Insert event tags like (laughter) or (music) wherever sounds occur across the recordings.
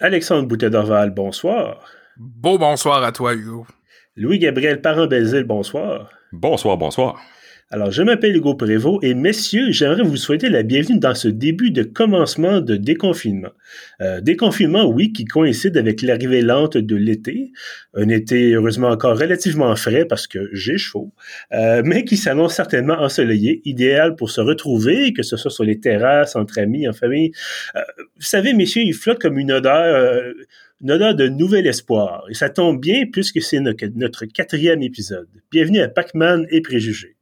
Alexandre Boutet d'Orval, bonsoir. Beau bonsoir à toi, Hugo. Louis-Gabriel Parent-Belzile, bonsoir. Bonsoir, bonsoir. Alors, je m'appelle Hugo Prévost et messieurs, j'aimerais vous souhaiter la bienvenue dans ce début de commencement de déconfinement. Euh, déconfinement, oui, qui coïncide avec l'arrivée lente de l'été. Un été, heureusement, encore relativement frais parce que j'ai chaud, euh, mais qui s'annonce certainement ensoleillé, idéal pour se retrouver, que ce soit sur les terrasses, entre amis, en famille. Euh, vous savez, messieurs, il flotte comme une odeur euh, une odeur de nouvel espoir. Et ça tombe bien puisque c'est notre quatrième épisode. Bienvenue à Pac-Man et Préjugés.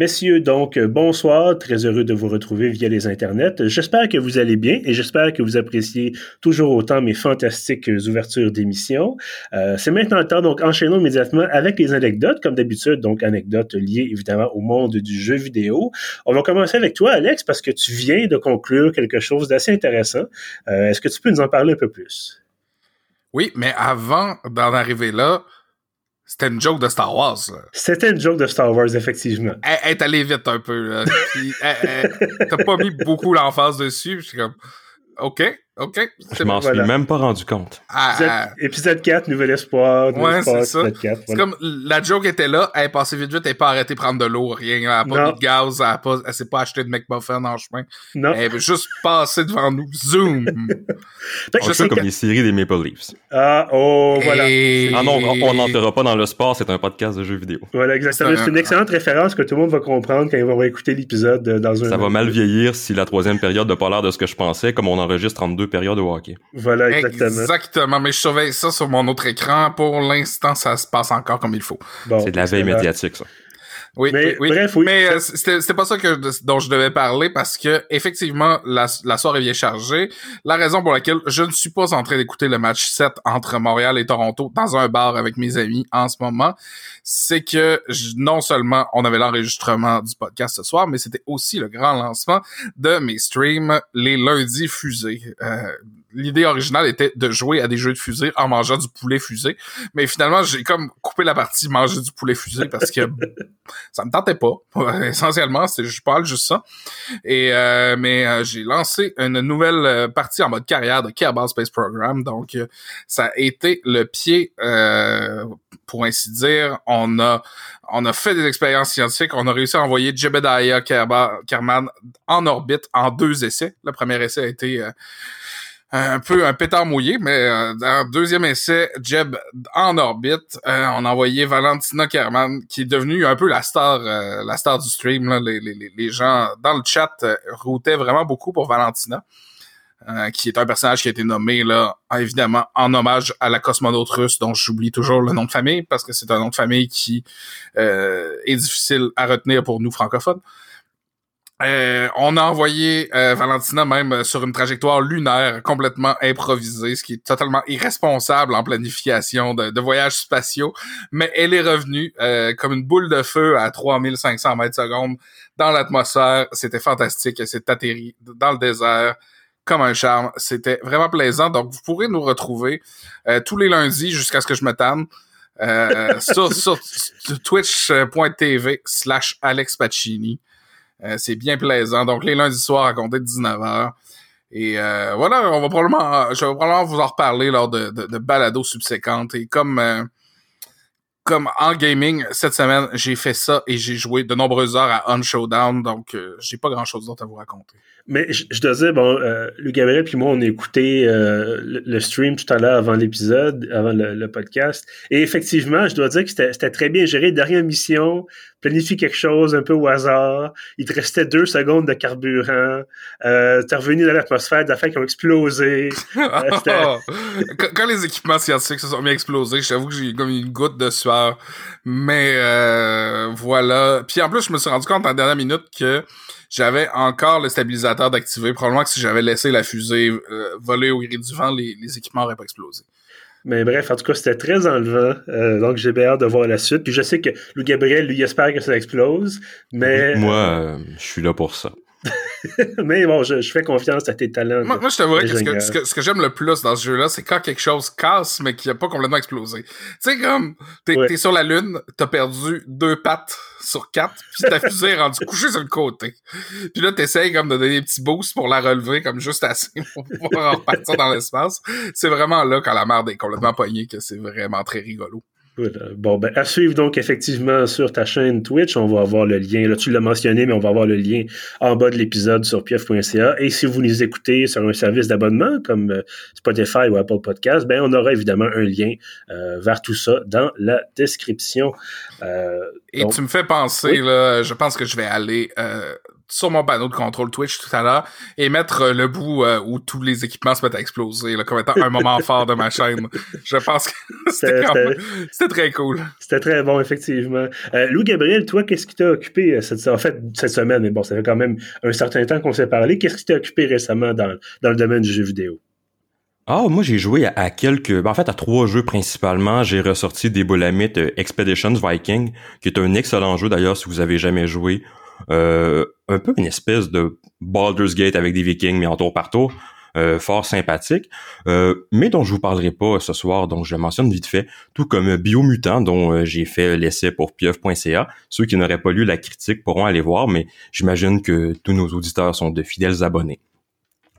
Messieurs, donc, bonsoir. Très heureux de vous retrouver via les internets. J'espère que vous allez bien et j'espère que vous appréciez toujours autant mes fantastiques ouvertures d'émissions. Euh, c'est maintenant le temps, donc, enchaînons immédiatement avec les anecdotes, comme d'habitude, donc, anecdotes liées évidemment au monde du jeu vidéo. On va commencer avec toi, Alex, parce que tu viens de conclure quelque chose d'assez intéressant. Euh, est-ce que tu peux nous en parler un peu plus? Oui, mais avant d'en arriver là, c'était une joke de Star Wars. C'était une joke de Star Wars, effectivement. Elle, est allée vite un peu. T'as pas mis beaucoup l'emphase dessus. Je suis comme, OK, OK. Je m'en suis même pas rendu compte. Ah, ah, ah. épisode, 4, Nouvel Espoir. Ouais, c'est ça. C'est comme la joke était là, elle est passée vite vite, elle n'est pas arrêtée de prendre de l'eau, rien. Elle n'a pas non. de gaz, elle ne s'est pas achetée de McMuffin en chemin. Non. Elle veut juste passer devant nous. Zoom! (laughs) on fait comme les séries des Maple Leafs. Ah, oh, voilà. Ah non, on n'entrera pas dans le sport, c'est un podcast de jeux vidéo. Voilà, exactement. C'est une excellente référence que tout le monde va comprendre quand ils vont écouter l'épisode euh, dans un. Ça va mal vieillir si la troisième période n'a pas l'air de ce que je pensais, comme on enregistre 32 période au hockey. Voilà, exactement. Exactement, mais je surveille ça sur mon autre écran. Pour l'instant, ça se passe encore comme il faut. C'est de la veille médiatique, ça. Oui, mais, oui, bref, oui. Mais euh, c'était pas ça que dont je devais parler parce que effectivement la, la soirée vient chargée. La raison pour laquelle je ne suis pas en train d'écouter le match 7 entre Montréal et Toronto dans un bar avec mes amis en ce moment, c'est que non seulement on avait l'enregistrement du podcast ce soir, mais c'était aussi le grand lancement de mes streams les lundis fusés. Euh, l'idée originale était de jouer à des jeux de fusée en mangeant du poulet fusé. Mais finalement, j'ai comme coupé la partie manger du poulet fusé parce que (laughs) ça me tentait pas. (laughs) Essentiellement, c'est je parle juste ça. Et euh, mais euh, j'ai lancé une nouvelle euh, partie en mode carrière de Kerbal Space Program. Donc ça a été le pied pour ainsi dire. On a on a fait des expériences scientifiques. On a réussi à envoyer Jebediah Kerman en orbite en deux essais. Le premier essai a été un peu un pétard mouillé, mais euh, dans le deuxième essai, Jeb en orbite, euh, on a envoyé Valentina Kerman, qui est devenue un peu la star, euh, la star du stream. Là. Les, les, les, gens dans le chat routaient vraiment beaucoup pour Valentina, qui est un personnage qui a été nommé là, évidemment en hommage à la cosmonaute russe, dont j'oublie toujours le nom de famille parce que c'est un nom de famille qui est difficile à retenir pour nous francophones. Euh, on a envoyé euh, Valentina même sur une trajectoire lunaire complètement improvisée, ce qui est totalement irresponsable en planification de, voyages spatiaux. Mais elle est revenue euh, comme une boule de feu à 3500 mètres secondes dans l'atmosphère. C'était fantastique. Elle s'est atterrie dans le désert comme un charme. C'était vraiment plaisant. Donc, vous pourrez nous retrouver tous les lundis jusqu'à ce que je me tanne. (laughs) sur, sur twitch.tv slash Alex Pacini. Euh, c'est bien plaisant. Donc, les lundis soirs à compter de 19h. Et euh, voilà, on va probablement, je vais probablement vous en reparler lors de, de, de balados subséquentes. Et comme euh, comme en gaming, cette semaine, j'ai fait ça et j'ai joué de nombreuses heures à On Showdown, donc j'ai pas grand-chose d'autre à vous raconter. Mais je, je dois dire, bon, euh, Luc Gabriel puis moi, on a écouté euh, le, stream tout à l'heure avant l'épisode, avant le, podcast. Et effectivement, je dois dire que c'était très bien géré. Dernière mission, planifie quelque chose un peu au hasard. Il te restait deux secondes de carburant. Euh, T'es revenu dans l'atmosphère d'affaires qui ont explosé. Euh, (laughs) quand, quand, les équipements scientifiques se sont mis à exploser, j'avoue que j'ai comme une goutte de sueur. Mais euh, voilà. Puis en plus, je me suis rendu compte en dernière minute que j'avais encore le stabilisateur d'activer. Probablement que si j'avais laissé la fusée euh, voler au gré du vent, les, les équipements n'auraient pas explosé. Mais bref, en tout cas, c'était très enlevant. Euh, donc, j'ai bien hâte de voir la suite. Puis je sais que Louis Gabriel, lui, espère que ça explose. Mais. Moi, euh, je suis là pour ça. (laughs) mais bon, je, fais confiance à tes talents. Moi, je te vois que ce que, ce que, j'aime le plus dans ce jeu-là, c'est quand quelque chose casse, mais qui n'a pas complètement explosé. Tu sais, comme, t'es es sur la Lune, t'as perdu deux pattes sur quatre, puis ta fusée est rendue couchée sur le côté. Puis là, t'essayes comme de donner des petits boosts pour la relever, comme juste assez (laughs) pour pouvoir repartir dans l'espace. C'est vraiment là, quand la merde est complètement poignée, que c'est vraiment très rigolo. Bon, ben, à suivre donc effectivement sur ta chaîne Twitch. On va avoir le lien. Là, tu l'as mentionné, mais on va avoir le lien en bas de l'épisode sur pieuf.ca. Et si vous nous écoutez sur un service d'abonnement comme euh, Spotify ou Apple Podcast, ben, on aura évidemment un lien euh, vers tout ça dans la description. Euh, Et tu me fais penser, là, je pense que je vais aller sur mon panneau de contrôle Twitch tout à l'heure et mettre euh, le bout euh, où tous les équipements se mettent à exploser là, comme étant un moment (laughs) fort de ma chaîne. Je pense que (laughs) c'était très cool. C'était très bon, effectivement. Euh, Louis Gabriel, toi, qu'est-ce qui t'a occupé cette, en fait, cette semaine? Mais bon, ça fait quand même un certain temps qu'on s'est parlé. Qu'est-ce qui t'a occupé récemment dans, dans le domaine du jeu vidéo? Ah, moi j'ai joué à, quelques, ben, en fait à trois jeux principalement. J'ai ressorti des Bolamite Expeditions Viking, qui est un excellent jeu d'ailleurs si vous avez jamais joué. Euh, un peu une espèce de Baldur's Gate avec des Vikings mais en tour par tour. Euh, fort sympathique, euh, mais dont je vous parlerai pas ce soir, donc je mentionne vite fait, tout comme Biomutant, dont j'ai fait l'essai pour pieuf.ca. Ceux qui n'auraient pas lu la critique pourront aller voir, mais j'imagine que tous nos auditeurs sont de fidèles abonnés.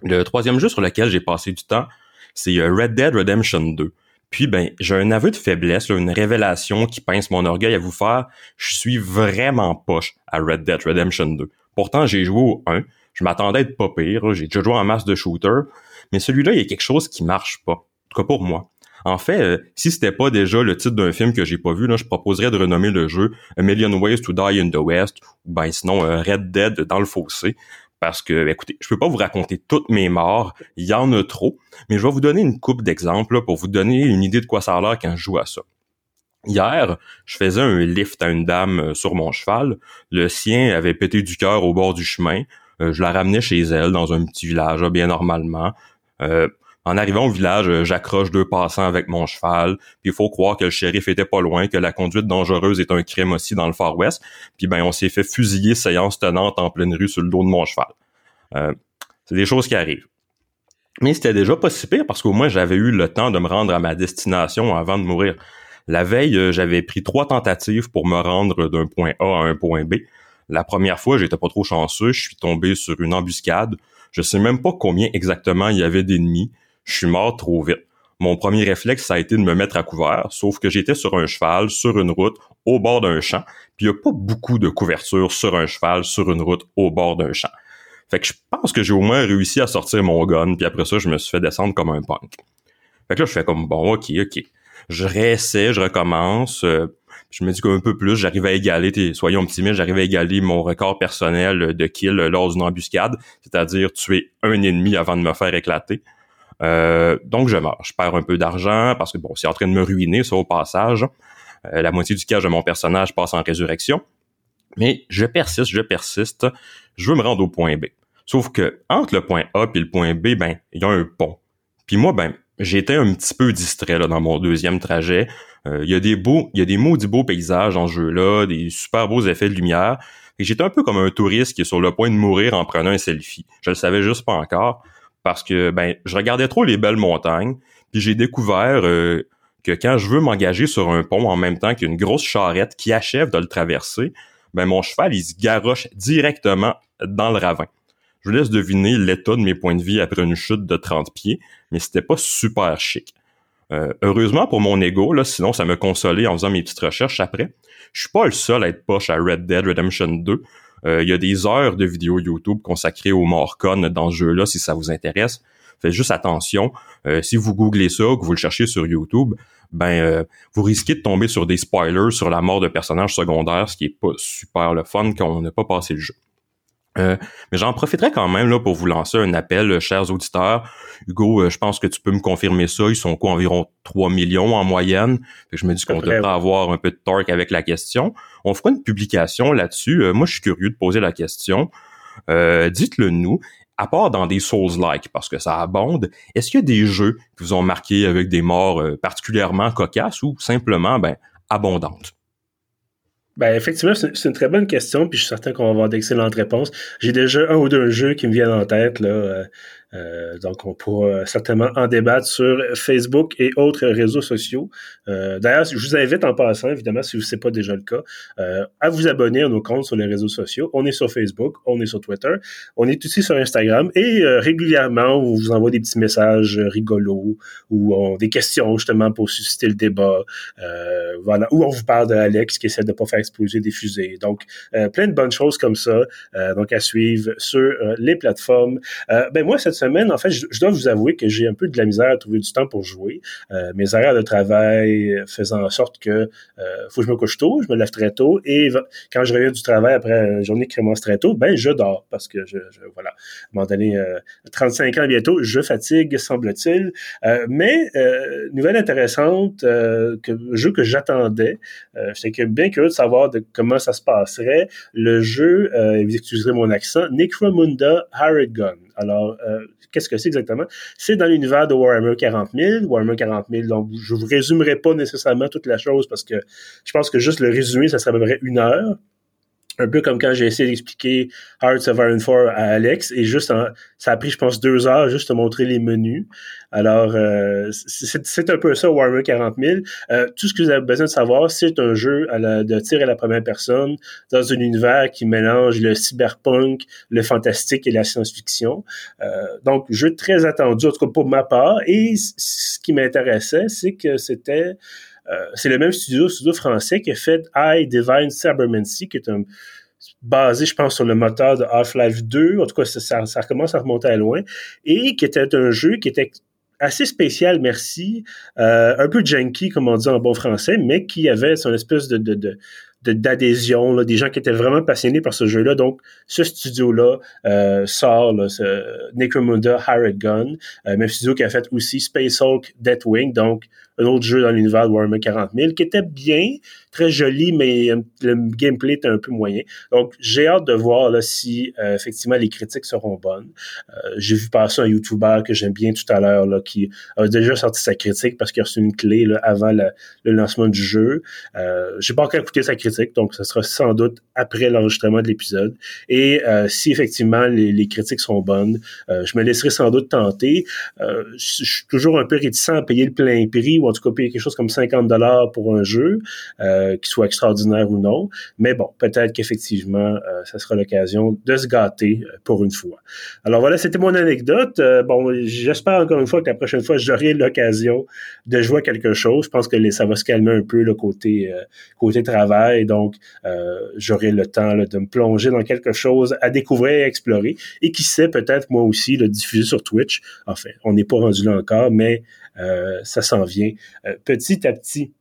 Le troisième jeu sur lequel j'ai passé du temps, c'est Red Dead Redemption 2. Puis ben, j'ai un aveu de faiblesse, une révélation qui pince mon orgueil à vous faire. Je suis vraiment poche à Red Dead Redemption 2. Pourtant, j'ai joué au 1. Je m'attendais à être pas pire. J'ai déjà joué en masse de shooter. Mais celui-là, il y a quelque chose qui marche pas. En tout cas pour moi. En fait, euh, si c'était pas déjà le titre d'un film que j'ai pas vu, je proposerais de renommer le jeu A Million Ways to Die in the West, ou ben sinon euh, Red Dead dans le fossé parce que, écoutez, je peux pas vous raconter toutes mes morts, il y en a trop, mais je vais vous donner une coupe d'exemples pour vous donner une idée de quoi ça a l'air quand je joue à ça. Hier, je faisais un lift à une dame euh, sur mon cheval. Le sien avait pété du cœur au bord du chemin. Euh, je la ramenais chez elle dans un petit village, bien normalement. Euh, en arrivant au village, euh, j'accroche deux passants avec mon cheval. Puis il faut croire que le shérif était pas loin, que la conduite dangereuse est un crime aussi dans le Far West. Puis ben on s'est fait fusiller séance tenante en pleine rue sur le dos de mon cheval. Euh, c'est des choses qui arrivent. Mais c'était déjà pas si pire parce qu'au moins j'avais eu le temps de me rendre à ma destination avant de mourir. La veille, euh, j'avais pris trois tentatives pour me rendre d'un point A à un point B. La première fois, j'étais pas trop chanceux, je suis tombé sur une embuscade. Je sais même pas combien exactement il y avait d'ennemis je suis mort trop vite. Mon premier réflexe, ça a été de me mettre à couvert, sauf que j'étais sur un cheval, sur une route, au bord d'un champ, puis il n'y a pas beaucoup de couverture sur un cheval, sur une route, au bord d'un champ. Fait que je pense que j'ai au moins réussi à sortir mon gun, puis après ça, je me suis fait descendre comme un punk. Fait que là, je fais comme, bon, ok, ok. Je réessaie, je recommence. Euh, je me dis qu'un peu plus, j'arrive à égaler, soyons optimistes, j'arrive à égaler mon record personnel de kill lors d'une embuscade, c'est-à-dire tuer un ennemi avant de me faire éclater. Euh, donc je meurs. Je perds un peu d'argent parce que bon, c'est en train de me ruiner ça au passage. Euh, la moitié du cash de mon personnage passe en résurrection. Mais je persiste, je persiste. Je veux me rendre au point B. Sauf que entre le point A et le point B, ben, il y a un pont. Puis moi, ben, j'étais un petit peu distrait là, dans mon deuxième trajet. Euh, il y a des beaux, il y a des maudits beaux paysages en jeu-là, des super beaux effets de lumière. Et j'étais un peu comme un touriste qui est sur le point de mourir en prenant un selfie. Je le savais juste pas encore parce que ben je regardais trop les belles montagnes, puis j'ai découvert euh, que quand je veux m'engager sur un pont en même temps qu'une grosse charrette qui achève de le traverser, ben mon cheval il se garoche directement dans le ravin. Je vous laisse deviner l'état de mes points de vie après une chute de 30 pieds, mais c'était pas super chic. Euh, heureusement pour mon ego, là, sinon ça me consolait en faisant mes petites recherches après. Je suis pas le seul à être poche à Red Dead Redemption 2. Euh, il y a des heures de vidéos YouTube consacrées au Morcon dans ce jeu-là, si ça vous intéresse. Faites juste attention. Euh, si vous googlez ça, que vous le cherchez sur YouTube, ben euh, vous risquez de tomber sur des spoilers sur la mort de personnages secondaires, ce qui est pas super le fun quand on n'a pas passé le jeu. Euh, mais j'en profiterai quand même là pour vous lancer un appel, euh, chers auditeurs. Hugo, euh, je pense que tu peux me confirmer ça. Ils sont quoi, environ 3 millions en moyenne? je me dis qu'on devrait avoir un peu de torque avec la question. On fera une publication là-dessus. moi, je suis curieux de poser la question. Dites-le nous. À part dans des Souls-like, parce que ça abonde, est-ce qu'il y a des jeux qui vous ont marqué avec des morts particulièrement cocasses ou simplement ben, abondantes? Ben, effectivement, c'est une très bonne question, puis je suis certain qu'on va avoir d'excellentes réponses. J'ai déjà un ou deux jeux qui me viennent en tête, là. Euh, euh, donc, on pourra certainement en débattre sur Facebook et autres réseaux sociaux. Euh, D'ailleurs, je vous invite en passant, évidemment, si ce n'est pas déjà le cas, euh, à vous abonner à nos comptes sur les réseaux sociaux. On est sur Facebook, on est sur Twitter, on est aussi sur Instagram et euh, régulièrement, on vous envoie des petits messages rigolos ou des questions justement pour susciter le débat. Euh, voilà, ou on vous parle d'Alex qui essaie de pas faire exploser des fusées. Donc, plein de bonnes choses comme ça. donc, à suivre sur les plateformes. ben moi, cette en fait, je, dois vous avouer que j'ai un peu de la misère à trouver du temps pour jouer. Euh, mes horaires de travail faisant en sorte que euh, faut que je me couche tôt, je me lève très tôt, et quand je reviens du travail après une journée qui commence très tôt, ben je dors parce que je, je voilà, à un moment donné, 35 euh, ans bientôt, je fatigue, semble-t-il. Euh, mais nouvelle intéressante, que jeu que j'attendais, j'étais bien curieux de savoir comment ça se passerait. Le jeu, vous excuserez mon accent, Necromunda Harrigan. Alors, euh, qu'est-ce que c'est exactement? C'est dans l'univers de Warhammer 40 000. Warhammer 40 000, donc je vous résumerai pas nécessairement toute la chose parce que je pense que juste le résumé, ça serait à peu près une heure un peu comme quand j'ai essayé d'expliquer Hearts of Iron 4 à Alex, et juste ça a pris, je pense, deux heures juste de montrer les menus. Alors, euh, c'est un peu ça, Warhammer 40 000. Euh, tout ce que vous avez besoin de savoir, c'est un jeu à la, de tir à la première personne dans un univers qui mélange le cyberpunk, le fantastique et la science-fiction. Euh, donc, jeu très attendu, en tout cas pour ma part. Et ce qui m'intéressait, c'est que c'était c'est le même studio, studio français qui a fait I Divine Cybermancy, qui est basé, je pense, sur le moteur de Half-Life 2. En tout cas, ça, commence à remonter à loin. Et qui était un jeu qui était assez spécial, merci. Euh, un peu janky, comme on dit en bon français, mais qui avait son espèce de, d'adhésion, des gens qui étaient vraiment passionnés par ce jeu-là. Donc, ce studio-là euh, sort ce Necromunda Hired Gun, euh, même studio qui a fait aussi Space Hulk Deathwing, donc un autre jeu dans l'univers de Warhammer 40 000, qui était bien, très joli, mais le gameplay était un peu moyen. Donc, j'ai hâte de voir là, si euh, effectivement les critiques seront bonnes. Euh, j'ai vu passer un YouTuber que j'aime bien tout à l'heure, qui a déjà sorti sa critique parce qu'il a reçu une clé là, avant le lancement du jeu. Euh, j'ai pas encore écouté sa critique, donc ce sera sans doute après l'enregistrement de l'épisode. Et si effectivement les, les, critiques sont bonnes, je me laisserai sans doute tenter. je suis toujours un peu réticent à payer le plein prix payer quelque chose comme 50 dollars pour un jeu. Euh, qui soit extraordinaire ou non. Mais bon, peut-être qu'effectivement, euh, ça sera l'occasion de se gâter euh, pour une fois. Alors voilà, c'était mon anecdote. bon, j'espère encore une fois que la prochaine fois, j'aurai l'occasion de jouer à quelque chose. Je pense que ça va se calmer un peu le côté côté travail, donc j'aurai le temps de me plonger dans quelque chose à découvrir et explorer. Et qui sait, peut-être moi aussi le diffuser sur Twitch. Enfin, on n'est pas rendu là encore, mais ça s'en vient petit à petit.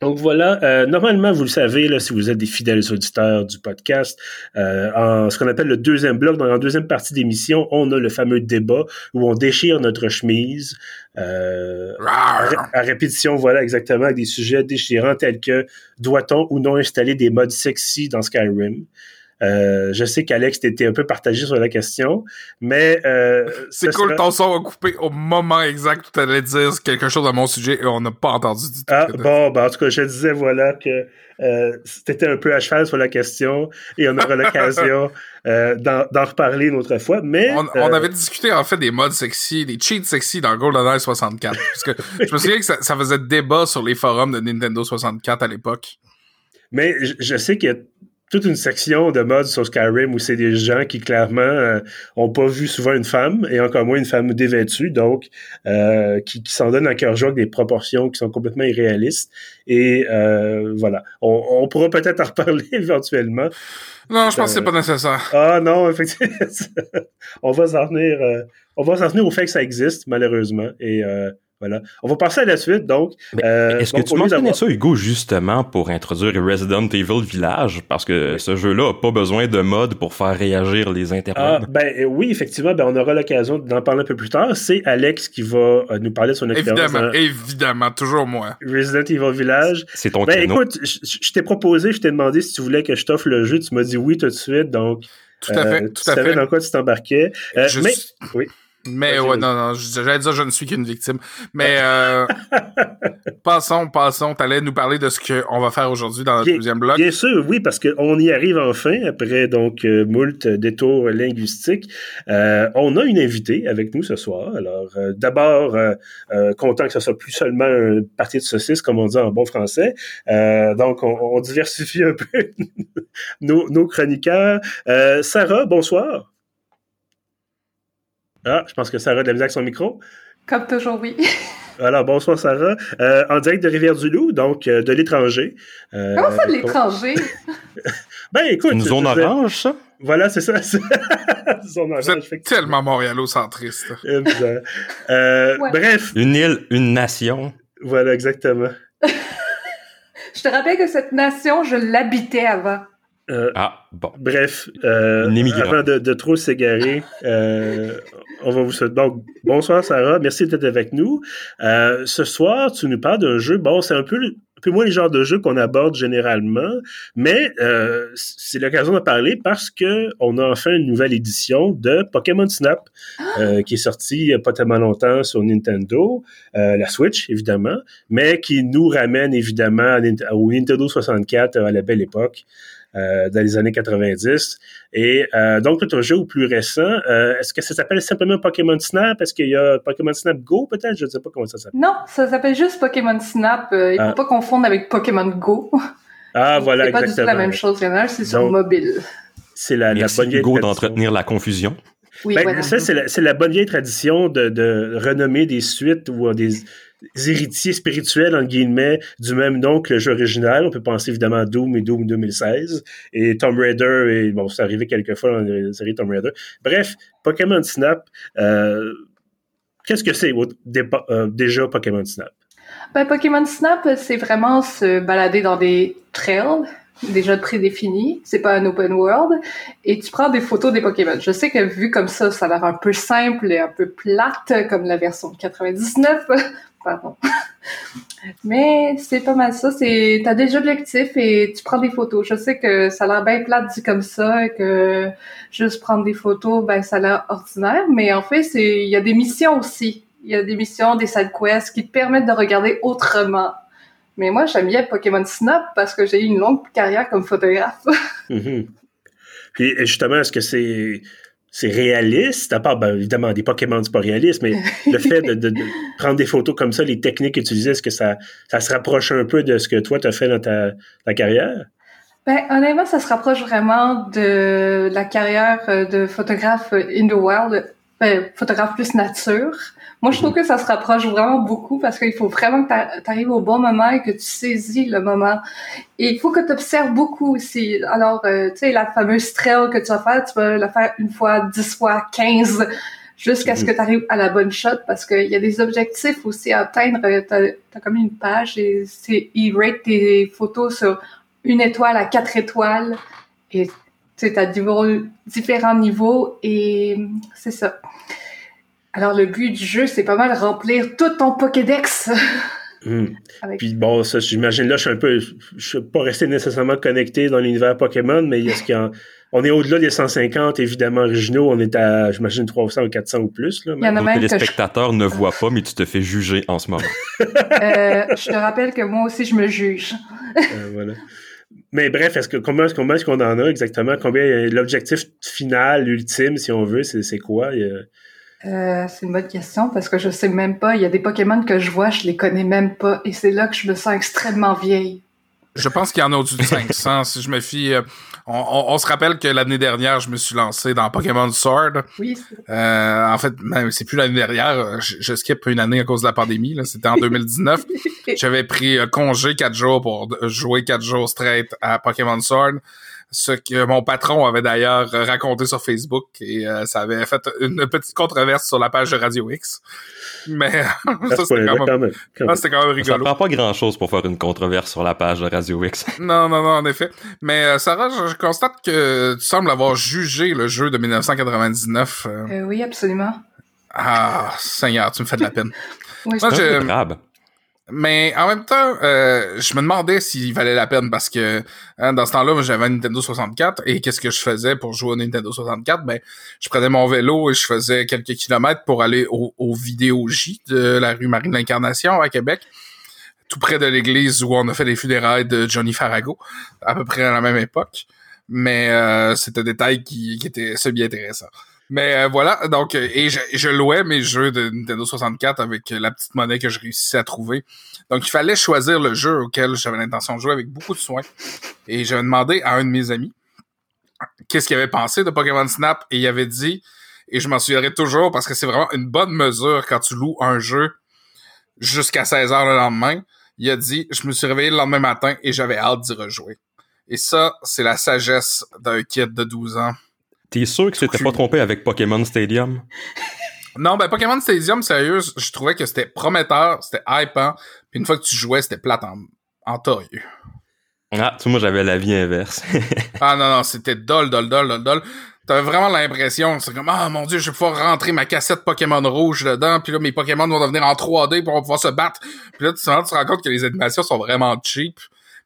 Donc voilà, euh, normalement, vous le savez, là, si vous êtes des fidèles auditeurs du podcast, euh, en ce qu'on appelle le deuxième bloc, dans la deuxième partie d'émission, on a le fameux débat où on déchire notre chemise. Euh, à, répétition, voilà exactement, avec des sujets déchirants tels que doit-on ou non installer des modes sexy dans Skyrim? Euh, je sais qu'Alex était un peu partagé sur la question, mais euh, c'est cool, ton son a coupé au moment exact où tu allais dire quelque chose à mon sujet et on n'a pas entendu du tout. Ah bon, ben, en tout cas, je disais voilà que euh, c'était un peu à cheval sur la question et on aura l'occasion (laughs) euh, d'en reparler une autre fois. Mais on, on, avait discuté en fait des modes sexy, des cheats sexy dans GoldenEye 64, parce que je me souviens que ça, ça faisait débat sur les forums de Nintendo 64 à l'époque. Mais je sais a toute une section de modes sur Skyrim où c'est des gens qui clairement euh, ont pas vu souvent une femme et encore moins une femme dévêtue, donc euh, qui, qui s'en donnent à cœur joie avec des proportions qui sont complètement irréalistes. Et euh, voilà, on, on pourra peut-être en reparler (laughs) éventuellement. Non, je pense que c'est pas nécessaire. Ah non, effectivement, (laughs) on va s'en tenir, on va s'en tenir au fait que ça existe malheureusement et voilà. On va passer à la suite, donc. Euh, est-ce que tu mentionnais ça, Hugo, justement, pour introduire Resident Evil Village? Parce que ce jeu-là n'a pas besoin de mode pour faire réagir les internautes. Ah, ben euh, oui, effectivement, ben, on aura l'occasion d'en parler un peu plus tard. C'est Alex qui va euh, nous parler de son expérience. Évidemment, évidemment, toujours moi. Resident Evil Village. C'est ton Ben écoute, je t'ai proposé, je t'ai demandé si tu voulais que je t'offre le jeu. Tu m'as dit oui tout de suite, donc. Tout à fait, tout à tu savais dans quoi tu t'embarquais. mais, oui. Mais ouais, non, non, j'allais dire je ne suis qu'une victime. Mais euh, (laughs) passons, passons. T'allais nous parler de ce qu'on va faire aujourd'hui dans notre deuxième bloc. Bien sûr, oui, parce qu'on y arrive enfin après donc euh, moult détours linguistiques. Euh, on a une invitée avec nous ce soir. Alors, euh, d'abord, content que ce soit plus seulement un parti de saucisse, comme on dit en bon français. donc, on, on, diversifie un peu (laughs) nos, nos, chroniqueurs. Sarah, bonsoir. Ah, je pense que Sarah a de la musique avec son micro. Comme toujours, oui. (laughs) Alors, bonsoir Sarah. Euh, en direct de Rivière-du-Loup, donc euh, de l'étranger. Euh, Comment ça, de l'étranger? (laughs) ben, écoute. Une zone orange, ça? Voilà, c'est ça. (laughs) zone orange, Vous êtes tellement montréalocentriste. Bref. Une île, une nation. Voilà, exactement. je te rappelle que cette nation, je l'habitais avant. Euh, ah, bon. Bref, euh, avant de, trop s'égarer, euh, on va vous souhaiter. Donc, bonsoir Sarah, merci d'être avec nous. ce soir, tu nous parles d'un jeu. Bon, c'est un peu, un peu moins le genre de jeu qu'on aborde généralement, mais c'est l'occasion de parler parce que on a enfin une nouvelle édition de Pokémon Snap ah! qui est sortie il n'y a pas tellement longtemps sur Nintendo, la Switch évidemment, mais qui nous ramène évidemment au Nintendo 64 à la belle époque. Euh, dans les années 90. Et euh, donc, ton jeu plus récent, euh, est-ce que ça s'appelle simplement Pokémon Snap? Est-ce qu'il y a Pokémon Snap Go peut-être? Je ne sais pas comment ça s'appelle. Non, ça s'appelle juste Pokémon Snap. il ne faut ah. pas confondre avec Pokémon Go. Ah, voilà, exactement. (laughs) C'est pas du tout la même chose. Un, c'est sur mobile. C'est la, la bonne vieille Go d'entretenir la confusion. Oui, ben, Ça, c'est la, la, bonne vieille tradition de, de renommer des suites ou des héritiers spirituels, en guillemets, du même nom que le jeu original. On peut penser évidemment à Doom et Doom 2016. Et Tomb Raider, et bon, c'est arrivé quelques fois dans la série Tomb Raider. Bref, Pokémon Snap, euh, qu'est-ce que c'est euh, déjà Pokémon Snap? Ben, Pokémon Snap, c'est vraiment se balader dans des trails déjà prédéfinis. C'est pas un open world. Et tu prends des photos des Pokémon. Je sais que vu comme ça, ça a l'air un peu simple et un peu plate, comme la version 99. Pardon. (laughs) Mais c'est pas mal ça. C'est t'as des objectifs et tu prends des photos. Je sais que ça a l'air bien plate dit comme ça et que juste prendre des photos, ben ça a l'air ordinaire. Mais en fait, c'est il y a des missions aussi. Il y a des missions, des side quests qui te permettent de regarder autrement. Mais moi, j'aime bien Pokémon Snap parce que j'ai eu une longue carrière comme photographe. Mm-hmm. (laughs) Puis justement, est-ce que c'est c'est réaliste, à part, ben, évidemment, des Pokémon, c'est pas réaliste, mais (laughs) le fait de, prendre des photos comme ça, les techniques utilisées, est-ce que ça, ça se rapproche un peu de ce que toi, tu as fait dans ta, ta carrière? Ben, honnêtement, ça se rapproche vraiment de la carrière euh, de photographe in the wild, ben, photographe plus nature. Moi, je trouve que ça se rapproche vraiment beaucoup parce qu'il faut vraiment que tu arrives au bon moment et que tu saisis le moment. Et il faut que tu observes beaucoup aussi. Alors, euh, tu sais, la fameuse trail que tu vas faire, tu vas la faire une fois, dix fois, quinze, jusqu'à ce que mhm. tu arrives à la bonne shot parce qu'il y a des objectifs aussi à atteindre. Tu as, comme une page et c'est, ils rate tes photos sur une étoile à quatre étoiles et tu sais, as différents niveaux et c'est ça. Alors, le but du jeu, c'est pas mal remplir tout ton Pokédex. Hmm. (laughs) Puis bon, ça, j'imagine là, je suis un peu, je suis pas resté nécessairement connecté dans l'univers Pokémon, mais est-ce qu'il on est au-delà des 150 évidemment originaux, on est à, j'imagine 300 ou 400 ou plus. Là, Il y en a même les spectateurs ne voient pas, mais tu te fais juger en ce moment. (laughs) euh, je te rappelle que moi aussi, je me juge. euh, voilà. Mais bref, est-ce que comment, comment est-ce qu'on en a exactement? Combien l'objectif final, ultime, si on veut, c'est, quoi? Euh, c'est une bonne question parce que je sais même pas. Il y a des Pokémon que je vois, je les connais même pas. Et c'est là que je me sens extrêmement vieille. Je pense qu'il y en a au-dessus de 500. si je me fie, euh, on, se rappelle que l'année dernière, je me suis lancé dans Pokémon Sword. Oui. Euh, en fait, c'est plus l'année dernière. Je, je, skip une année à cause de la pandémie. C'était en 2019. (laughs) J'avais pris congé quatre jours pour jouer quatre jours straight à Pokémon Sword ce que mon patron avait d'ailleurs raconté sur Facebook et euh, ça avait fait une petite controverse sur la page de Radio X. Mais ça, c'était quand, même, quand rigolo. Ça prend pas grand chose pour faire une controverse sur la page de Radio X. (laughs) non, non, non, en effet. Mais euh, Sarah, je, constate que tu sembles avoir jugé le jeu de 1999. Euh. euh... oui, absolument. Ah, Seigneur, tu me fais de la peine. oui, Moi, je... Mais en même temps, euh, je me demandais s'il valait la peine parce que hein, dans ce temps-là, j'avais un Nintendo 64 et qu'est-ce que je faisais pour jouer au Nintendo 64 Ben, je prenais mon vélo et je faisais quelques kilomètres pour aller au, au Vidéo J de la rue Marie de l'Incarnation à Québec, tout près de l'église où on a fait les funérailles de Johnny Farago, à peu près à la même époque. Mais euh, c'est un détail qui, qui était semi-intéressant. Mais euh, voilà, donc euh, et je, louais mes jeux de Nintendo 64 avec la petite monnaie que je réussissais à trouver. Donc il fallait choisir le jeu auquel j'avais l'intention de jouer avec beaucoup de soin. Et j'avais demandé à un de mes amis qu'est-ce qu'il avait pensé de Pokémon Snap et il avait dit et je m'en souviendrai toujours parce que c'est vraiment une bonne mesure quand tu loues un jeu jusqu'à 16 heures le lendemain. Il a dit je me suis réveillé le lendemain matin et j'avais hâte d'y rejouer. Et ça, c'est la sagesse d'un kid de 12 ans T'es sûr que c'était pas trompé avec Pokémon Stadium? Non, ben Pokémon Stadium, sérieux, je trouvais que c'était prometteur, c'était hypant, puis une fois que tu jouais, c'était plate en, en Ah, tu moi j'avais la vie inverse. (laughs) ah non, non, c'était dol, dol, dol, dol, dol. T'avais vraiment l'impression, c'est comme, ah mon dieu, je vais pouvoir rentrer ma cassette Pokémon rouge dedans, puis là, mes Pokémon vont devenir en 3D pour pouvoir se battre. Puis là, tu, te rends compte que les animations sont vraiment cheap,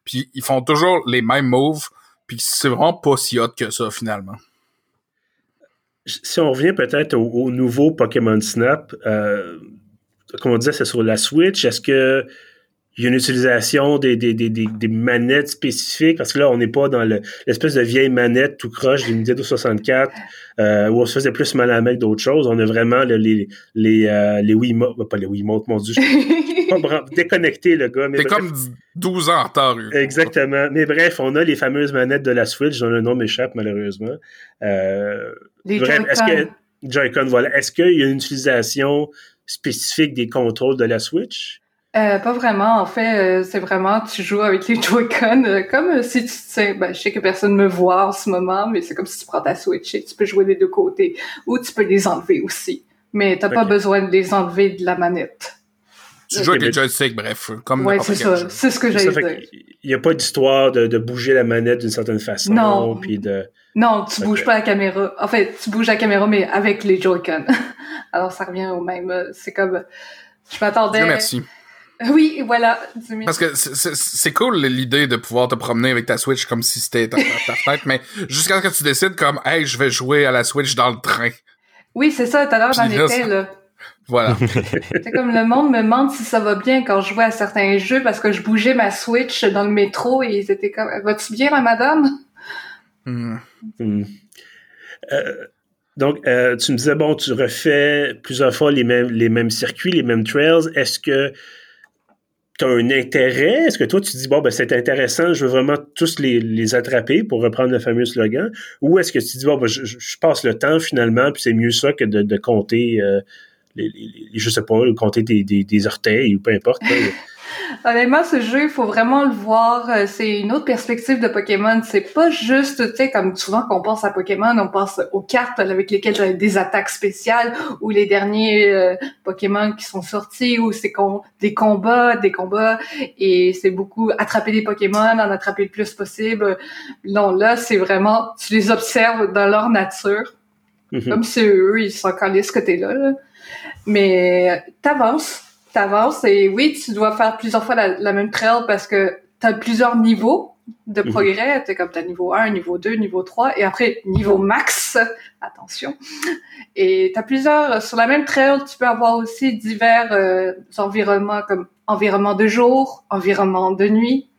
puis ils font toujours les mêmes moves, puis c'est vraiment pas si hot que ça, finalement si on revient peut-être au, nouveau Pokémon Snap, euh, comme on disait, c'est sur la Switch. Est-ce que il y a une utilisation des, des, des, des, manettes spécifiques, parce que là, on n'est pas dans l'espèce de vieille manette tout croche du Nintendo 64, euh, où on se faisait plus mal à la d'autres choses. On a vraiment les, les, euh, les Wiimote, pas les Wiimote, mon Dieu, (laughs) pas déconnecté, le gars. C'est comme 12 ans en retard. Exactement. Mais bref, on a les fameuses manettes de la Switch, dont le nom m'échappe malheureusement. Euh, les Joy-Con. Joy-Con, voilà. Est-ce qu'il y a une utilisation spécifique des contrôles de la Switch? Euh, pas vraiment. En fait, euh, c'est vraiment tu joues avec les Joy-Con euh, comme si tu sais, ben, je sais que personne me voit en ce moment, mais c'est comme si tu prends ta Switch et tu peux jouer des deux côtés ou tu peux les enlever aussi. Mais t'as pas besoin de les enlever de la manette. Tu joues avec les joysticks, bref, comme Ouais, c'est ça. C'est ce que j'ai dit. Il n'y a pas d'histoire de, de, bouger la manette d'une certaine façon. Non. Puis de... Non, tu bouges pas la caméra. En fait, tu bouges la caméra, mais avec les Joy-Con. (laughs) Alors, ça revient au même. C'est comme. Je m'attendais. Merci. Oui, voilà. Parce que c'est cool l'idée de pouvoir te promener avec ta Switch comme si c'était ta, ta fenêtre, mais jusqu'à ce que tu décides comme, hey, je vais jouer à la Switch dans le train. Oui, c'est ça, tout à l'heure, j'en étais, là. Voilà. (laughs) c'est comme le monde me demande si ça va bien quand je jouais à certains jeux parce que je bougeais ma Switch dans le métro et ils étaient comme, va-tu bien, madame? Hmm. Hmm. Euh, donc, euh, tu me disais, bon, tu refais plusieurs fois les mêmes, les mêmes circuits, les mêmes trails. Est-ce que tu as un intérêt? Est-ce que toi, tu dis, bon, ben, c'est intéressant, je veux vraiment tous les, les, attraper pour reprendre le fameux slogan? Ou est-ce que tu dis, bon, ben, je, je, passe le temps finalement, puis c'est mieux ça que de, de compter, euh, les, les, je sais pas, compter des, des, des orteils ou peu importe. (laughs) Honnêtement, ce jeu, il faut vraiment le voir. Euh, c'est une autre perspective de Pokémon. C'est pas juste, tu sais, comme souvent qu'on pense à Pokémon, on pense aux cartes avec lesquelles j'avais des attaques spéciales ou les derniers euh, Pokémon qui sont sortis ou c'est des combats, des combats et c'est beaucoup attraper des Pokémon, en attraper le plus possible. Non, là, c'est vraiment, tu les observes dans leur nature. Mm-hmm. Comme si eux, ils sont ce côté-là. Là. Mais t'avances t'avances et oui, tu dois faire plusieurs fois la, même trail parce que t'as plusieurs niveaux de mhm. progrès. T'es comme t'as niveau 1, niveau 2, niveau 3 et après niveau max. (laughs) Attention. Et t'as plusieurs, sur la même trail, tu peux avoir aussi divers euh, environnements comme environnement de jour, environnement de nuit.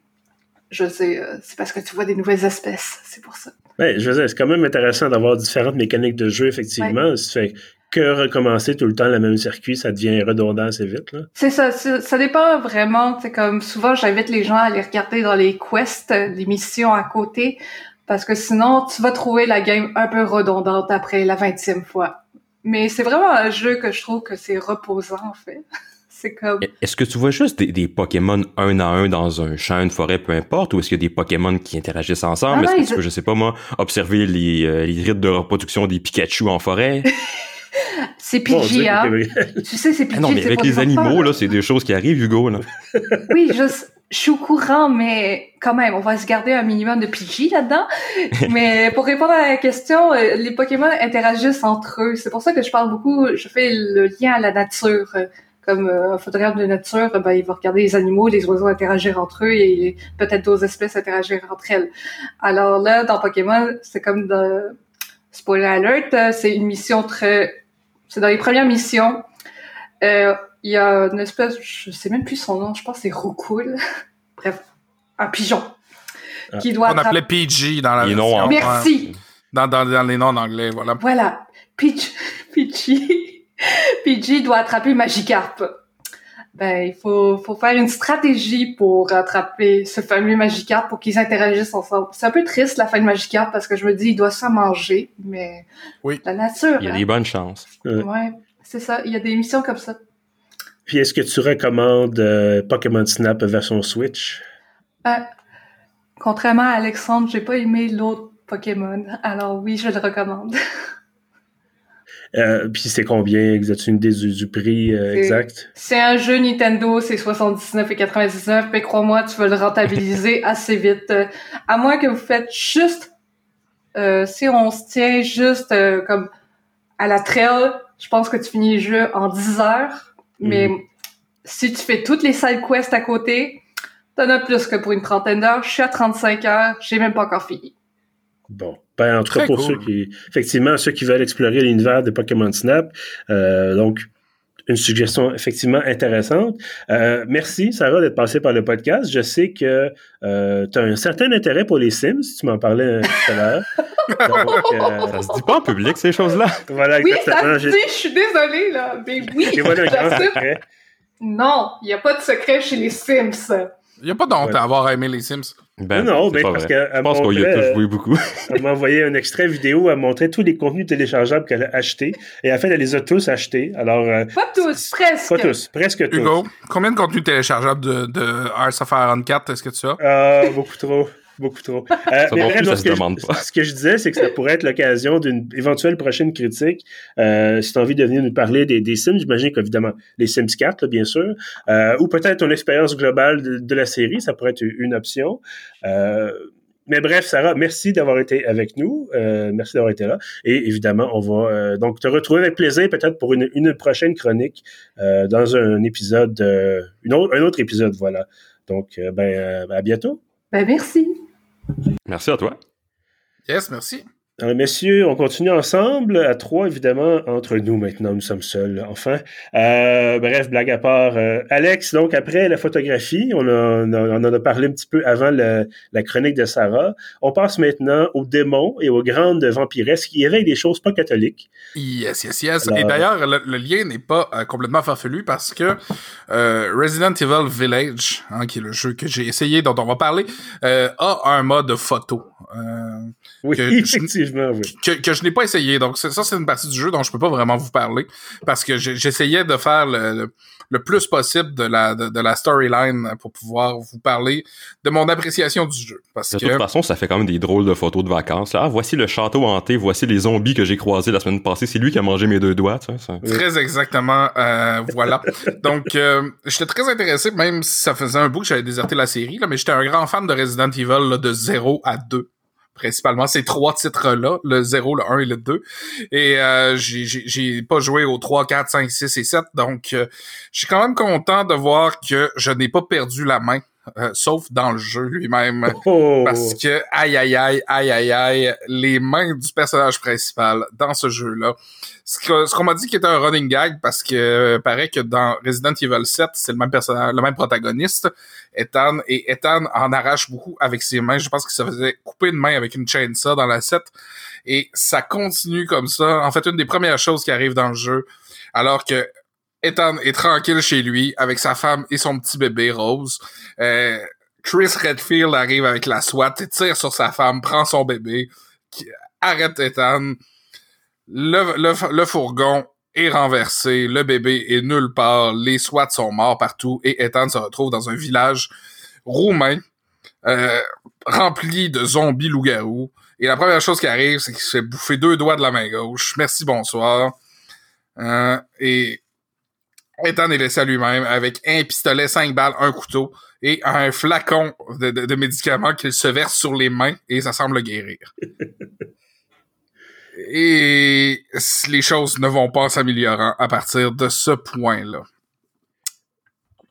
Je sais, euh, c'est parce que tu vois des nouvelles espèces, c'est pour ça. Ouais, je veux dire, c'est quand même intéressant d'avoir différentes mécaniques de jeu, effectivement. Ça fait que recommencer tout le temps le même circuit, ça devient redondant assez vite. Là. C'est ça, ça dépend vraiment. C'est comme souvent, j'invite les gens à aller regarder dans les quests, les missions à côté, parce que sinon, tu vas trouver la game un peu redondante après la vingtième fois. Mais c'est vraiment un jeu que je trouve que c'est reposant, en fait. (laughs) c'est comme... Est-ce que tu vois juste des, Pokémon un à un dans un champ, une forêt, peu importe, ou est-ce qu'il y a des Pokémon qui interagissent ensemble? est-ce que tu peux, je sais pas moi, observer les, euh, les rythmes de reproduction des Pikachu en forêt? (laughs) C'est PGA. tu sais, c'est PGA. Ah non, mais avec les animaux, là, c'est des choses qui arrivent, Hugo, là. (laughs) oui, je, je suis au courant, mais quand même, on va se garder un minimum de PG là-dedans. (laughs) mais pour répondre à la question, euh, les Pokémon interagissent entre eux. C'est pour ça que je parle beaucoup, je fais le lien à la nature. comme un photographe de nature, ben, il va regarder les animaux, les oiseaux interagir entre eux et peut-être d'autres espèces interagir entre elles. Alors là, dans Pokémon, c'est comme de spoiler alert, c'est une mission très, c'est dans les premières missions. Euh, il y a une espèce, je sais même plus son nom, je pense que c'est Roukoul. (laughs) Bref, un pigeon. Ah. Qui doit On appelait PG dans la version. Merci. Dans, dans, dans, les noms en anglais, voilà. Voilà. Peach, (laughs) Peachy. PG doit attraper Magikarp. Ben, il faut, faut faire une stratégie pour attraper ce fameux Magikarp pour qu'ils interagissent ensemble. C'est un peu triste la fin de Magikarp parce que je me dis il doit s'en manger, mais oui. la nature. Il y a des hein. bonnes chances. Ouais, c'est ça. Il y a des missions comme ça. Puis est-ce que tu recommandes euh, Pokémon Snap version Switch? Ben, contrairement à Alexandre, j'ai pas aimé l'autre Pokémon. Alors oui, je le recommande. (laughs) Euh, puis c'est combien As-tu une idée du, prix euh, exact? C'est un jeu Nintendo, c'est 79,99 mais crois-moi, tu vas le rentabiliser (laughs) assez vite. à moins que vous faites juste, si on se tient juste comme à la trail, je pense que tu finis le jeu en 10 heures. Mais mhm. si tu fais toutes les side quests à côté, t'en as plus que pour une trentaine d'heures. Je suis à 35 heures, j'ai même pas encore fini. Bon. Ben, en tout cas, pour ceux qui, effectivement, ceux qui veulent explorer l'univers de Pokémon Snap, euh, donc, une suggestion effectivement intéressante. Euh, merci, Sarah, d'être passée par le podcast. Je sais que euh, tu as un certain intérêt pour les Sims, tu m'en parlais tout à l'heure. Euh, (laughs) ça se dit pas en public, ces choses-là. Voilà, oui, ça se dit, je suis désolée, là. Mais oui, Non, il n'y a pas de secret chez les Sims. Il n'y a pas d'honte à avoir aimé les Sims. Ben, non, mais parce qu'elle Je pense qu'on y a tous joué beaucoup. elle m'a envoyé un extrait vidéo, elle montrait tous les contenus téléchargeables qu'elle a achetés. Et en fait, elle les a tous achetés. Alors, euh, pas tous, presque. Pas tous, presque tous. Hugo, combien de contenus téléchargeables de, de Hearts of Iron 4 est-ce que tu as? Euh, beaucoup trop. Beaucoup trop. (laughs) Euh, mais bref, ce, que je, ce, que je, disais, c'est que ça pourrait être l'occasion d'une éventuelle prochaine critique. Euh, si tu as envie de venir nous parler des, des Sims, j'imagine qu'évidemment, les Sims 4, bien sûr, euh, ou peut-être ton expérience globale de, la série, ça pourrait être une option. Euh, mais bref, Sarah, merci d'avoir été avec nous. Euh, merci d'avoir été là. Et évidemment, on va euh, donc te retrouver avec plaisir peut-être pour une, une, prochaine chronique euh, dans un épisode, une autre, un autre épisode, voilà. Donc, ben, à bientôt. Ben, merci. Merci à toi. Yes, merci. Alors, messieurs, on continue ensemble, à trois, évidemment, entre nous maintenant, nous sommes seuls, enfin. Euh, bref, blague à part. Euh, Alex, donc, après la photographie, on, en a parlé un petit peu avant la chronique de Sarah. On passe maintenant aux démons et aux grandes vampiresses qui éveillent des choses pas catholiques. Yes, yes, yes. Et d'ailleurs, le, lien n'est pas euh, complètement farfelu parce que Resident Evil Village, hein, qui est le jeu que j'ai essayé, dont on va parler, a un mode photo. oui, effectivement. (laughs) Que, je n'ai pas essayé. Donc, ça, c'est une partie du jeu dont je peux pas vraiment vous parler. Parce que j'essayais de faire le, plus possible de la, de, la storyline pour pouvoir vous parler de mon appréciation du jeu. Parce de toute façon, ça fait quand même des drôles de photos de vacances. Ah, voici le château hanté, voici les zombies que j'ai croisés la semaine passée. C'est lui qui a mangé mes deux doigts. Très exactement. Euh, voilà. Donc, euh, j'étais très intéressé, même si ça faisait un bout que j'avais déserté la série, là, mais j'étais un grand fan de Resident Evil de 0 à 2 principalement ces trois titres-là, le 0, le 1 et le 2. Et euh, j'ai pas joué aux 3, 4, 5, 6 et 7, donc euh, je suis quand même content de voir que je n'ai pas perdu la main. Euh, sauf dans le jeu lui-même. Oh. Parce que, aïe, aïe, aïe, aïe, aïe, aïe, les mains du personnage principal dans ce jeu-là, ce qu'on m'a dit qui était un running gag parce que euh, paraît que dans Resident Evil 7, c'est le même personnage, le même protagoniste, Ethan, et Ethan en arrache beaucoup avec ses mains. Je pense qu'il se faisait couper une main avec une chainsaw dans la 7. Et ça continue comme ça. En fait, une des premières choses qui arrive dans le jeu, alors que Ethan est tranquille chez lui avec sa femme et son petit bébé Rose. Euh, Chris Redfield arrive avec la SWAT, tire sur sa femme, prend son bébé, arrête Ethan le, le, fourgon est renversé, le bébé est nulle part, les SWAT sont morts partout et Ethan se retrouve dans un village roumain euh, rempli de zombies loups-garous. Et la première chose qui arrive, c'est qu'il se fait bouffer deux doigts de la main gauche. Merci, bonsoir. Euh, et Ethan est laissé à lui-même avec un pistolet, cinq balles, un couteau et un flacon de, de médicaments qu'il se verse sur les mains et ça semble guérir. (laughs) Et les choses ne vont pas s'améliorer à partir de ce point-là.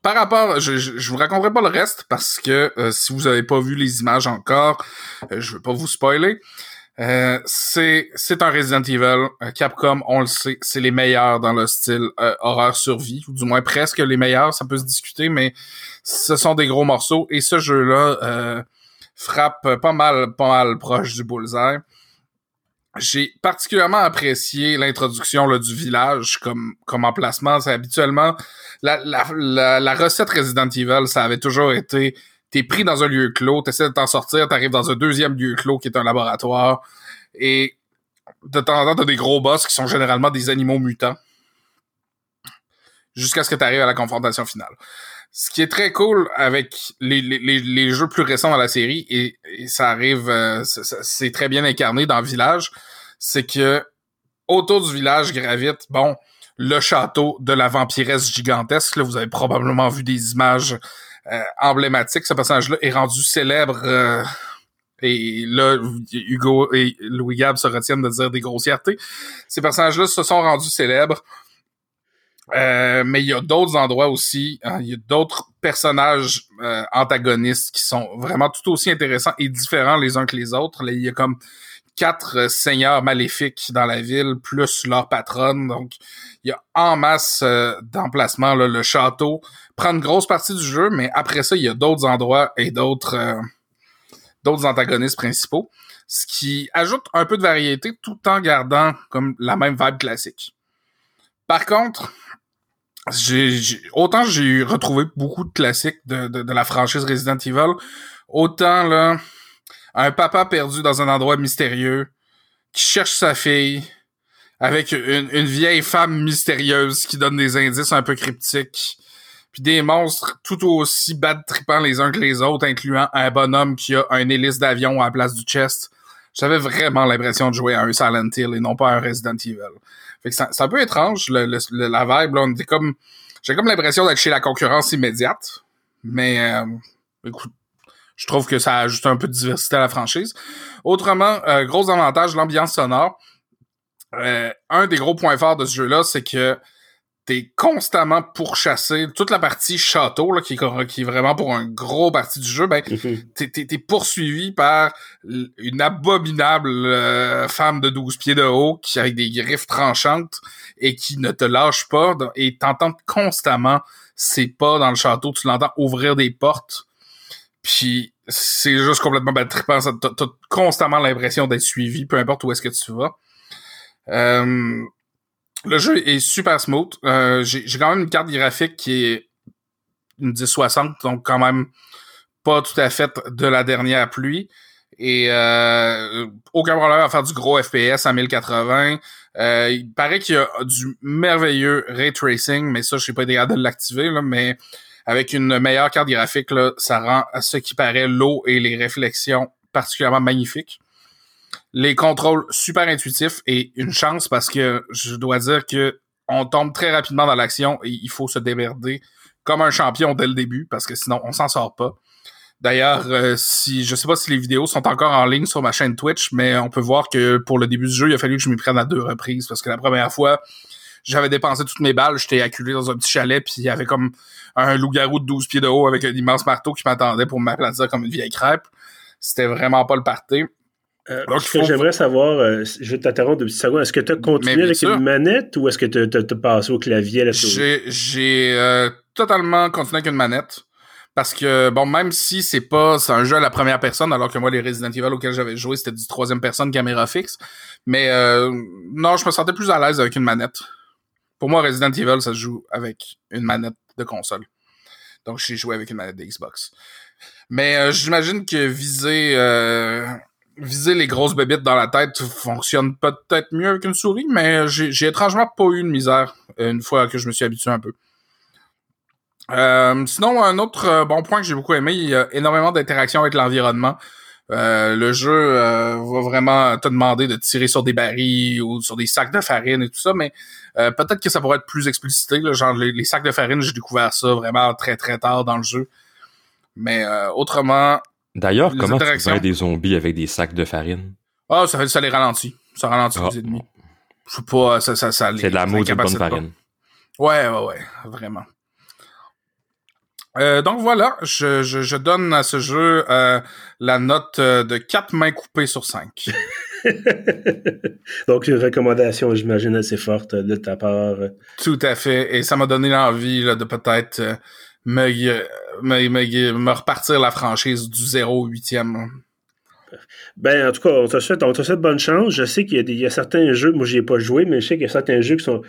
par rapport, je, je, vous raconterai pas le reste parce que euh, si vous avez pas vu les images encore, euh, je veux pas vous spoiler. Euh, c'est c'est un Resident Evil. Capcom, on le sait, c'est les meilleurs dans le style horreur survie, ou du moins presque les meilleurs. Ça peut se discuter, mais ce sont des gros morceaux et ce jeu-là frappe pas mal, pas mal proche du bullseye j'ai particulièrement apprécié l'introduction du village comme, comme emplacement. C'est habituellement la, la, la, recette Resident Evil, ça avait toujours été t'es pris dans un lieu clos, t'essaies de t'en sortir, t'arrives dans un deuxième lieu clos qui est un laboratoire, et de temps en temps, t'as des gros boss qui sont généralement des animaux mutants. Jusqu'à ce que t'arrives à la confrontation finale. Ce qui est très cool avec les, jeux plus récents dans la série, et, ça arrive, euh, c'est très bien incarné dans village, c'est que autour du village gravite, bon, le château de la vampiresse gigantesque. Là, vous avez probablement vu des images euh, emblématiques. Ce personnage-là est rendu célèbre. Euh, et là, Hugo et Louis Gab se retiennent de dire des grossièretés. Ces personnages-là se sont rendus célèbres euh, mais il y a d'autres endroits aussi, hein, il y a d'autres personnages antagonistes qui sont vraiment tout aussi intéressants et différents les uns que les autres. Il y a comme quatre euh, seigneurs maléfiques dans la ville, plus leur patronne. Donc, il y a en masse d'emplacements. Le château prend une grosse partie du jeu, mais après ça, il y a d'autres endroits et d'autres d'autres antagonistes principaux, ce qui ajoute un peu de variété tout en gardant comme la même vibe classique. Par contre, autant j'ai retrouvé beaucoup de classiques de, de, la franchise Resident Evil, autant là, un papa perdu dans un endroit mystérieux qui cherche sa fille avec une, vieille femme mystérieuse qui donne des indices un peu cryptiques, puis des monstres tout aussi bad tripants les uns que les autres, incluant un bonhomme qui a un hélice d'avion à la place du chest. J'avais vraiment l'impression de jouer à un Silent Hill et non pas à un Resident Evil. Fait que c'est un peu étrange, le, la vibe. Là, on était comme. J'ai comme l'impression d'être chez la concurrence immédiate. Mais euh, écoute, je trouve que ça ajoute un peu de diversité à la franchise. Autrement, euh, gros avantage, l'ambiance sonore. Euh, un des gros points forts de ce jeu-là, c'est que t'es constamment pourchassé. Toute la partie château, là, qui, est, qui est vraiment pour un gros partie du jeu, ben, (laughs) mhm. t'es, poursuivi par une abominable euh, femme de 12 pieds de haut, qui avec des griffes tranchantes, et qui ne te lâche pas, et t'entends constamment ses pas dans le château, tu l'entends ouvrir des portes, puis c'est juste complètement bad trippant, t'as, t'as constamment l'impression d'être suivi, peu importe où est-ce que tu vas. Euh, le jeu est super smooth. Euh, j'ai quand même une carte graphique qui est une 1060, donc quand même pas tout à fait de la dernière pluie. Et euh, aucun problème à faire du gros FPS à 1080. Euh, il paraît qu'il y a du merveilleux ray tracing, mais ça, je sais pas été de l'activer, mais avec une meilleure carte graphique, là, ça rend à ce qui paraît l'eau et les réflexions particulièrement magnifiques les contrôles super intuitifs et une chance parce que je dois dire que on tombe très rapidement dans l'action et il faut se démerder comme un champion dès le début parce que sinon on s'en sort pas. D'ailleurs, euh, si je sais pas si les vidéos sont encore en ligne sur ma chaîne Twitch, mais on peut voir que pour le début du jeu, il a fallu que je m'y prenne à deux reprises parce que la première fois, j'avais dépensé toutes mes balles, j'étais acculé dans un petit chalet, puis il y avait comme un loup-garou de 12 pieds de haut avec un immense marteau qui m'attendait pour m'aplatir comme une vieille crêpe. C'était vraiment pas le party. Euh, Donc, j'aimerais savoir, euh, je vais t'interrompre de petites secondes, est-ce que tu as continué avec une manette ou est-ce que tu as, passé au clavier à la souris? J'ai euh, totalement continué avec une manette. Parce que, bon, même si c'est pas, c'est un jeu à la première personne, alors que moi, les Resident Evil auxquels j'avais joué, c'était du troisième personne caméra fixe. Mais, non, je me sentais plus à l'aise avec une manette. Pour moi, Resident Evil, ça se joue avec une manette de console. Donc, j'ai joué avec une manette de Xbox. Mais j'imagine que viser viser les grosses bébites dans la tête fonctionne peut-être mieux avec une souris, mais j'ai étrangement pas eu de misère euh, une fois que je me suis habitué un peu. Euh, sinon, un autre euh, bon point que j'ai beaucoup aimé, il y a énormément d'interactions avec l'environnement. Le jeu va vraiment te demander de tirer sur des barils ou sur des sacs de farine et tout ça, mais peut-être que ça pourrait être plus explicité. genre les, sacs de farine, j'ai découvert ça vraiment très très tard dans le jeu. Mais autrement, D'ailleurs, comment tu fais des zombies avec des sacs de farine? Ah, ça, ça les ralentit. Ça ralentit ah. les ennemis. Je sais pas, ça, ça, ça C'est de la maudite bonne farine. Ouais, ouais, ouais, vraiment. Euh, donc voilà, je, je, donne à ce jeu euh, la note euh, de 4 mains coupées sur 5. (laughs) donc une recommandation, j'imagine, assez forte de ta part. Tout à fait, et ça m'a donné l'envie de peut-être me, me, me, repartir la franchise du 0 au 8e. Ben, en tout cas, on te souhaite, on te souhaite bonne chance. Je sais qu'il y, y, a certains jeux, moi, j'y ai pas joué, mais je sais qu'il y a certains jeux qui sont,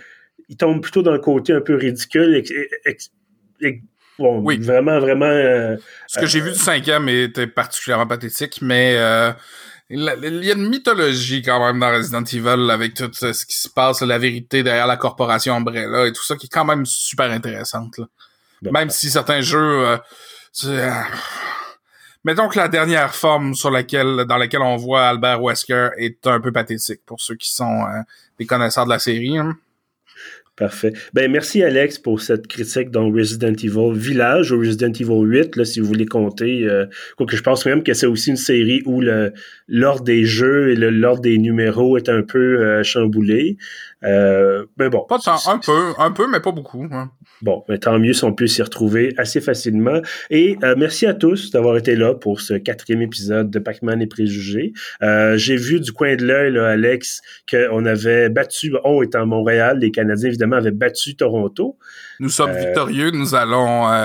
ils tombent plutôt dans le côté un peu ridicule, Bon, oui. vraiment, vraiment. Euh, ce que j'ai vu du cinquième était particulièrement pathétique, mais euh, il y a une mythologie quand même dans Resident Evil avec tout ce qui se passe, la vérité derrière la corporation Umbrella et tout ça qui est quand même super intéressante. Même si certains jeux, euh, euh, mettons que la dernière forme sur laquelle, dans laquelle on voit Albert Wesker est un peu pathétique pour ceux qui sont des connaisseurs de la série. Hein. Parfait. Ben, merci Alex pour cette critique dans Resident Evil Village ou Resident Evil 8, là, si vous voulez compter. Euh, je pense même que c'est aussi une série où l'ordre des jeux et l'ordre des numéros est un peu euh, chamboulé. Euh, mais bon. Pas tant, un peu, un peu, mais pas beaucoup. Hein. Bon, mais tant mieux si on peut s'y retrouver assez facilement. Et euh, merci à tous d'avoir été là pour ce quatrième épisode de Pac-Man et Préjugés. Euh, J'ai vu du coin de l'œil, Alex, qu'on avait battu, on est en Montréal, les Canadiens évidemment avaient battu Toronto. Nous sommes euh, victorieux, nous allons